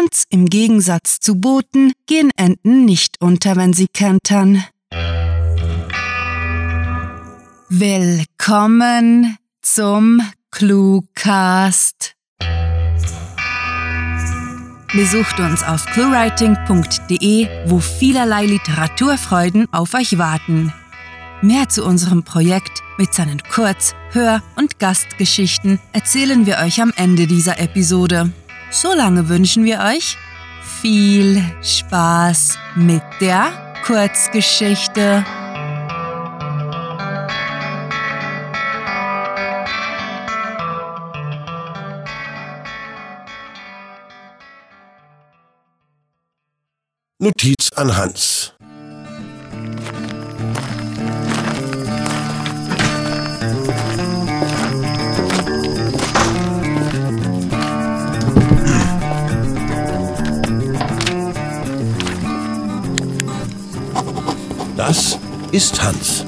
Ganz im Gegensatz zu Booten gehen Enten nicht unter, wenn sie kentern. Willkommen zum Cluecast. Besucht uns auf cluewriting.de, wo vielerlei Literaturfreuden auf euch warten. Mehr zu unserem Projekt mit seinen Kurz-, Hör- und Gastgeschichten erzählen wir euch am Ende dieser Episode. Solange wünschen wir euch viel Spaß mit der Kurzgeschichte. Notiz an Hans. Das ist Hans.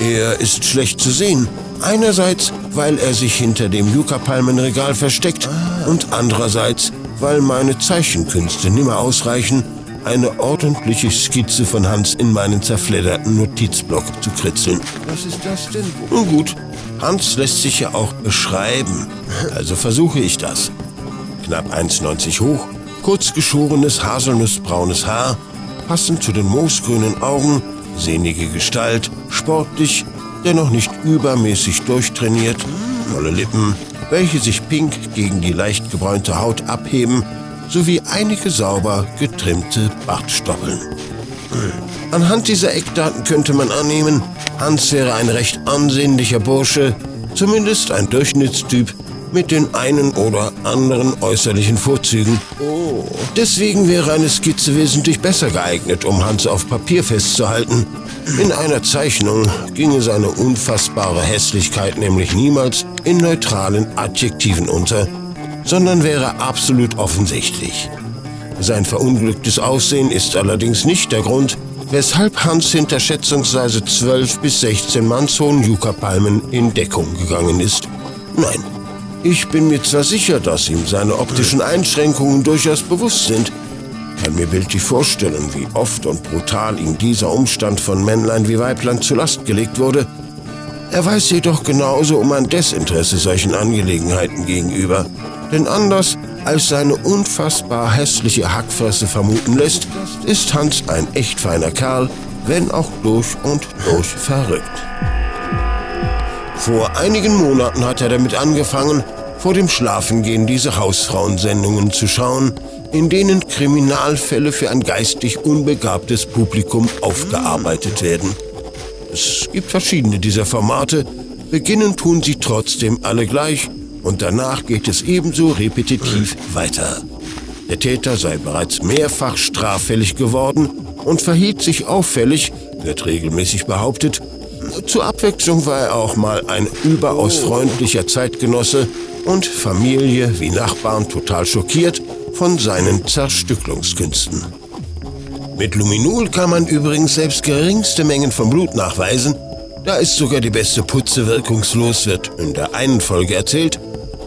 Er ist schlecht zu sehen. Einerseits, weil er sich hinter dem Yucca-Palmenregal versteckt und andererseits, weil meine Zeichenkünste nimmer ausreichen, eine ordentliche Skizze von Hans in meinen zerfledderten Notizblock zu kritzeln. Was ist das denn? Nun gut, Hans lässt sich ja auch beschreiben. Also versuche ich das. Knapp 1,90 hoch, kurz geschorenes haselnussbraunes Haar, passend zu den moosgrünen Augen, sehnige Gestalt, sportlich, dennoch nicht übermäßig durchtrainiert, volle Lippen, welche sich pink gegen die leicht gebräunte Haut abheben sowie einige sauber getrimmte Bartstoppeln. Anhand dieser Eckdaten könnte man annehmen, Hans wäre ein recht ansehnlicher Bursche, zumindest ein Durchschnittstyp mit den einen oder anderen äußerlichen Vorzügen. Oh. Deswegen wäre eine Skizze wesentlich besser geeignet, um Hans auf Papier festzuhalten. In einer Zeichnung ginge seine unfassbare Hässlichkeit nämlich niemals in neutralen Adjektiven unter, sondern wäre absolut offensichtlich. Sein verunglücktes Aussehen ist allerdings nicht der Grund, weshalb Hans hinter schätzungsweise 12 bis 16 mannshohen Yucca-Palmen in Deckung gegangen ist. Nein, ich bin mir zwar sicher, dass ihm seine optischen Einschränkungen durchaus bewusst sind, kann mir bildlich vorstellen, wie oft und brutal ihm dieser Umstand von Männlein wie Weiblein zur Last gelegt wurde. Er weiß jedoch genauso um ein Desinteresse solchen Angelegenheiten gegenüber. Denn anders als seine unfassbar hässliche Hackfresse vermuten lässt, ist Hans ein echt feiner Kerl, wenn auch durch und durch verrückt. Vor einigen Monaten hat er damit angefangen, vor dem Schlafengehen diese Hausfrauensendungen zu schauen, in denen Kriminalfälle für ein geistig unbegabtes Publikum aufgearbeitet werden. Es gibt verschiedene dieser Formate, beginnen tun sie trotzdem alle gleich und danach geht es ebenso repetitiv weiter. Der Täter sei bereits mehrfach straffällig geworden und verhielt sich auffällig, wird regelmäßig behauptet. Zur Abwechslung war er auch mal ein überaus freundlicher Zeitgenosse und Familie wie Nachbarn total schockiert von seinen Zerstücklungskünsten. Mit Luminol kann man übrigens selbst geringste Mengen von Blut nachweisen. Da ist sogar die beste Putze wirkungslos, wird in der einen Folge erzählt,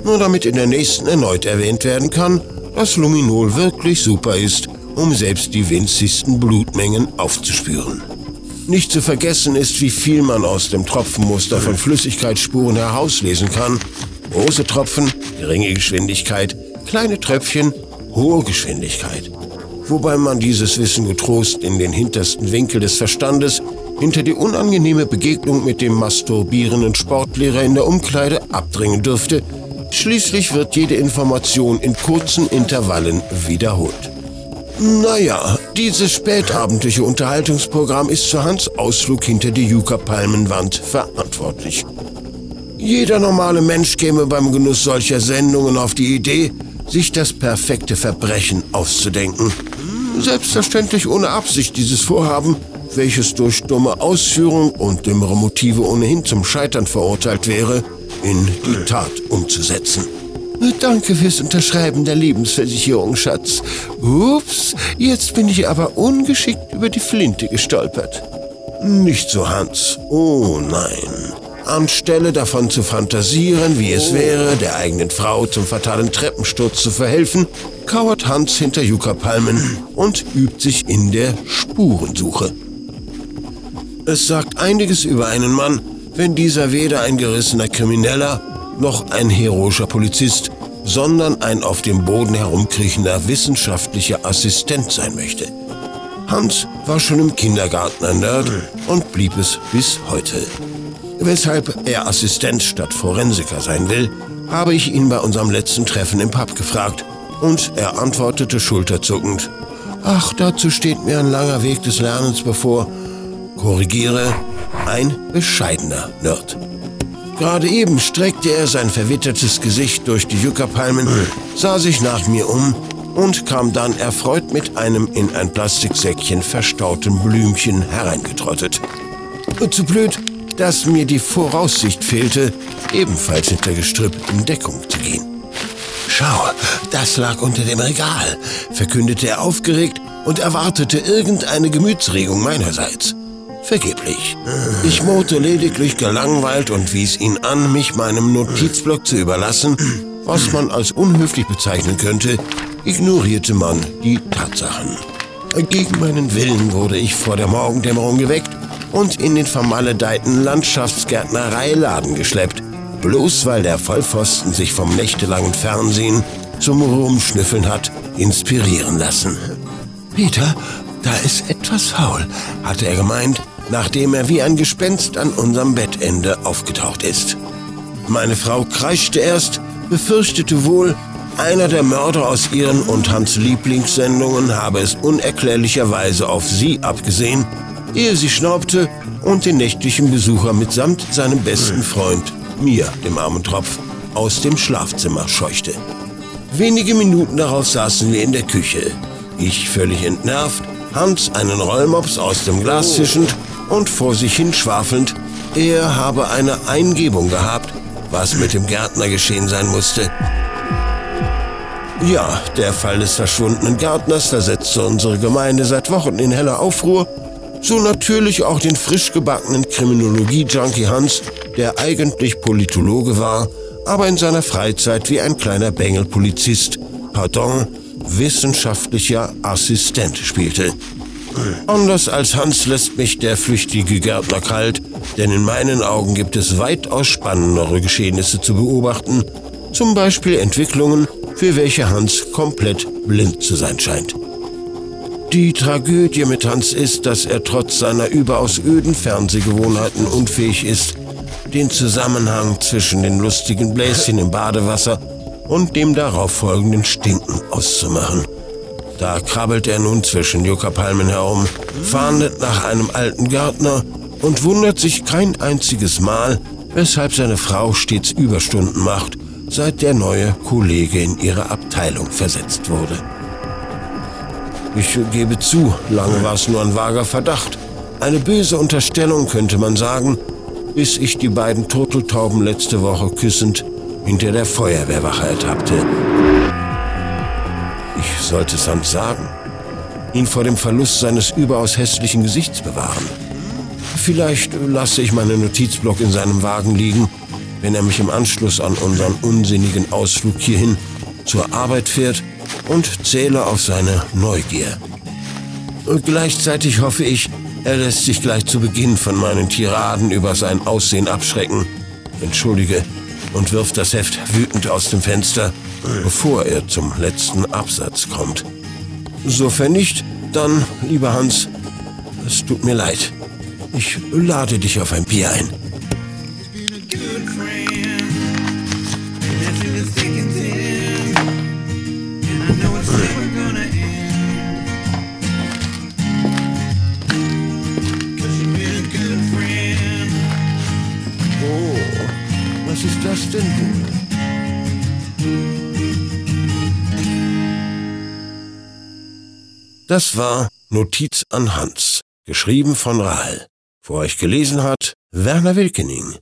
nur damit in der nächsten erneut erwähnt werden kann, dass Luminol wirklich super ist, um selbst die winzigsten Blutmengen aufzuspüren. Nicht zu vergessen ist, wie viel man aus dem Tropfenmuster von Flüssigkeitsspuren herauslesen kann. Große Tropfen, geringe Geschwindigkeit, kleine Tröpfchen, hohe Geschwindigkeit. Wobei man dieses Wissen getrost in den hintersten Winkel des Verstandes hinter die unangenehme Begegnung mit dem masturbierenden Sportlehrer in der Umkleide abdringen dürfte, Schließlich wird jede Information in kurzen Intervallen wiederholt. Naja, dieses spätabendliche Unterhaltungsprogramm ist für Hans Ausflug hinter die Yucca-Palmenwand verantwortlich. Jeder normale Mensch käme beim Genuss solcher Sendungen auf die Idee, sich das perfekte Verbrechen auszudenken. Selbstverständlich ohne Absicht dieses Vorhaben, welches durch dumme Ausführung und dümmere Motive ohnehin zum Scheitern verurteilt wäre, in die Tat umzusetzen. Danke fürs Unterschreiben der Lebensversicherung, Schatz. Ups, jetzt bin ich aber ungeschickt über die Flinte gestolpert. Nicht so, Hans. Oh nein. Anstelle davon zu fantasieren, wie es wäre, der eigenen Frau zum fatalen Treppensturz zu verhelfen, kauert Hans hinter Yucca-Palmen und übt sich in der Spurensuche. Es sagt einiges über einen Mann, wenn dieser weder ein gerissener Krimineller noch ein heroischer Polizist, sondern ein auf dem Boden herumkriechender wissenschaftlicher Assistent sein möchte. Hans war schon im Kindergarten ein Nerd und blieb es bis heute. Weshalb er Assistent statt Forensiker sein will, habe ich ihn bei unserem letzten Treffen im Pub gefragt und er antwortete schulterzuckend, Ach, dazu steht mir ein langer Weg des Lernens bevor. Korrigiere, ein bescheidener Nerd. Gerade eben streckte er sein verwittertes Gesicht durch die Yucca-Palmen, sah sich nach mir um und kam dann erfreut mit einem in ein Plastiksäckchen verstauten Blümchen hereingetrottet. Zu blöd, dass mir die Voraussicht fehlte, ebenfalls hinter Gestrüpp in Deckung zu gehen. Schau, das lag unter dem Regal, verkündete er aufgeregt und erwartete irgendeine Gemütsregung meinerseits. Vergeblich. Ich murrte lediglich gelangweilt und wies ihn an, mich meinem Notizblock zu überlassen, was man als unhöflich bezeichnen könnte, ignorierte man die Tatsachen. Gegen meinen Willen wurde ich vor der Morgendämmerung geweckt und in den vermaledeiten Landschaftsgärtnereiladen geschleppt, bloß weil der Vollpfosten sich vom nächtelangen Fernsehen zum Rumschnüffeln hat inspirieren lassen. Peter, da ist etwas faul, hatte er gemeint, nachdem er wie ein Gespenst an unserem Bettende aufgetaucht ist. Meine Frau kreischte erst, befürchtete wohl, einer der Mörder aus ihren und Hans Lieblingssendungen habe es unerklärlicherweise auf sie abgesehen, ehe sie schnaubte und den nächtlichen Besucher mitsamt seinem besten Freund, mir, dem armen Tropf, aus dem Schlafzimmer scheuchte. Wenige Minuten darauf saßen wir in der Küche. Ich völlig entnervt, Hans einen Rollmops aus dem Glas zischend und vor sich hin schwafelnd, er habe eine Eingebung gehabt, was mit dem Gärtner geschehen sein musste. Ja, der Fall des verschwundenen Gärtners versetzte unsere Gemeinde seit Wochen in heller Aufruhr, so natürlich auch den frisch gebackenen Kriminologie-Junkie Hans, der eigentlich Politologe war, aber in seiner Freizeit wie ein kleiner Bengelpolizist, pardon, wissenschaftlicher Assistent spielte. Anders als Hans lässt mich der flüchtige Gärtner kalt, denn in meinen Augen gibt es weitaus spannendere Geschehnisse zu beobachten, zum Beispiel Entwicklungen, für welche Hans komplett blind zu sein scheint. Die Tragödie mit Hans ist, dass er trotz seiner überaus öden Fernsehgewohnheiten unfähig ist, den Zusammenhang zwischen den lustigen Bläschen im Badewasser und dem darauf folgenden Stinken auszumachen. Da krabbelt er nun zwischen Yucca-Palmen herum, fahndet nach einem alten Gärtner und wundert sich kein einziges Mal, weshalb seine Frau stets Überstunden macht, seit der neue Kollege in ihre Abteilung versetzt wurde. Ich gebe zu, lange war es nur ein vager Verdacht. Eine böse Unterstellung könnte man sagen, bis ich die beiden Turteltauben letzte Woche küssend hinter der Feuerwehrwache ertappte. Ich sollte es Hans sagen. Ihn vor dem Verlust seines überaus hässlichen Gesichts bewahren. Vielleicht lasse ich meinen Notizblock in seinem Wagen liegen, wenn er mich im Anschluss an unseren unsinnigen Ausflug hierhin zur Arbeit fährt und zähle auf seine Neugier. Und gleichzeitig hoffe ich, er lässt sich gleich zu Beginn von meinen Tiraden über sein Aussehen abschrecken. Entschuldige, und wirft das Heft wütend aus dem Fenster bevor er zum letzten Absatz kommt. Sofern nicht, dann, lieber Hans, es tut mir leid. Ich lade dich auf ein Bier ein. Das war Notiz an Hans, geschrieben von Rahl. Vor euch gelesen hat Werner Wilkening.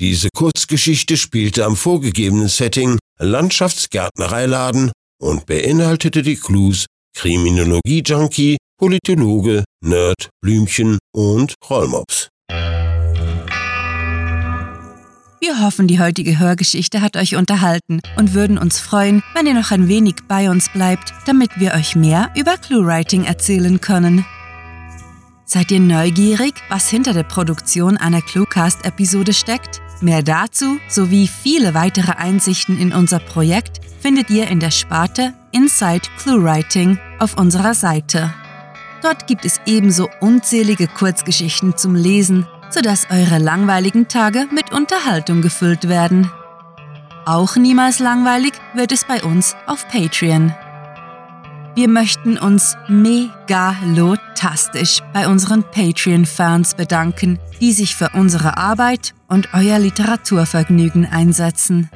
Diese Kurzgeschichte spielte am vorgegebenen Setting Landschaftsgärtnereiladen und beinhaltete die Clues Kriminologie-Junkie, Politologe, Nerd, Blümchen und Rollmops. Wir hoffen, die heutige Hörgeschichte hat euch unterhalten und würden uns freuen, wenn ihr noch ein wenig bei uns bleibt, damit wir euch mehr über ClueWriting erzählen können. Seid ihr neugierig, was hinter der Produktion einer Cluecast-Episode steckt? Mehr dazu sowie viele weitere Einsichten in unser Projekt findet ihr in der Sparte Inside ClueWriting auf unserer Seite. Dort gibt es ebenso unzählige Kurzgeschichten zum Lesen, sodass eure langweiligen Tage mit Unterhaltung gefüllt werden. Auch niemals langweilig wird es bei uns auf Patreon. Wir möchten uns megalotastisch bei unseren Patreon-Fans bedanken, die sich für unsere Arbeit und euer Literaturvergnügen einsetzen.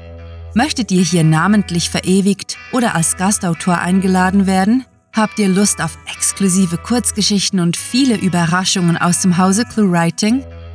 Möchtet ihr hier namentlich verewigt oder als Gastautor eingeladen werden? Habt ihr Lust auf exklusive Kurzgeschichten und viele Überraschungen aus dem Hause ClueWriting?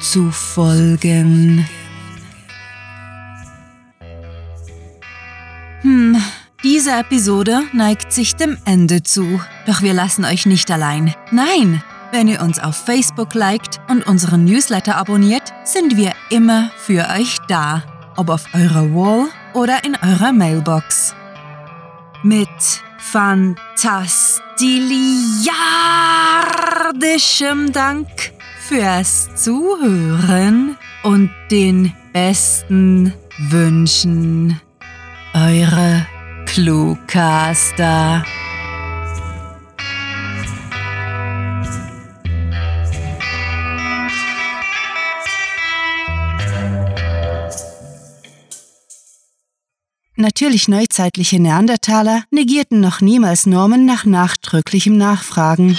zu folgen. Hm, diese Episode neigt sich dem Ende zu. Doch wir lassen euch nicht allein. Nein! Wenn ihr uns auf Facebook liked und unseren Newsletter abonniert, sind wir immer für euch da. Ob auf eurer Wall oder in eurer Mailbox. Mit fantastiliardischem Dank fürs Zuhören und den besten Wünschen. Eure Cluecaster. Natürlich neuzeitliche Neandertaler negierten noch niemals Normen nach nachdrücklichem Nachfragen.